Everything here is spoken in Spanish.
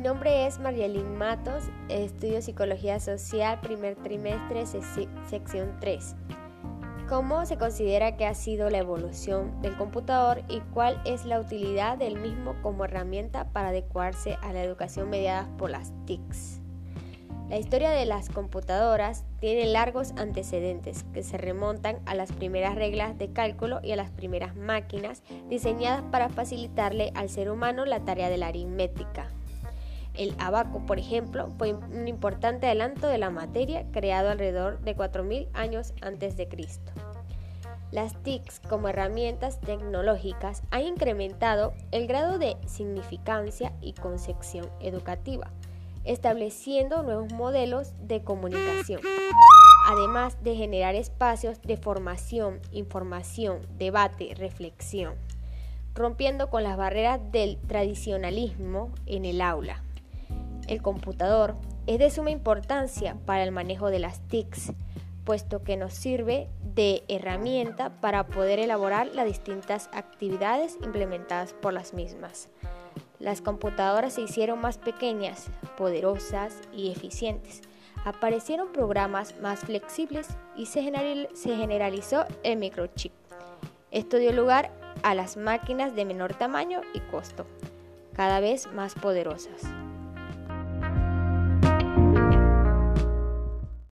nombre es Marielín Matos, estudio Psicología Social, primer trimestre, sección 3. ¿Cómo se considera que ha sido la evolución del computador y cuál es la utilidad del mismo como herramienta para adecuarse a la educación mediada por las TICs? La historia de las computadoras tiene largos antecedentes que se remontan a las primeras reglas de cálculo y a las primeras máquinas diseñadas para facilitarle al ser humano la tarea de la aritmética. El abaco, por ejemplo, fue un importante adelanto de la materia creado alrededor de 4.000 años antes de Cristo. Las TICs como herramientas tecnológicas han incrementado el grado de significancia y concepción educativa estableciendo nuevos modelos de comunicación, además de generar espacios de formación, información, debate, reflexión, rompiendo con las barreras del tradicionalismo en el aula. El computador es de suma importancia para el manejo de las TICs, puesto que nos sirve de herramienta para poder elaborar las distintas actividades implementadas por las mismas. Las computadoras se hicieron más pequeñas, poderosas y eficientes. Aparecieron programas más flexibles y se, generalizó el microchip. Esto dio lugar a las máquinas de menor tamaño y costo, cada vez más poderosas.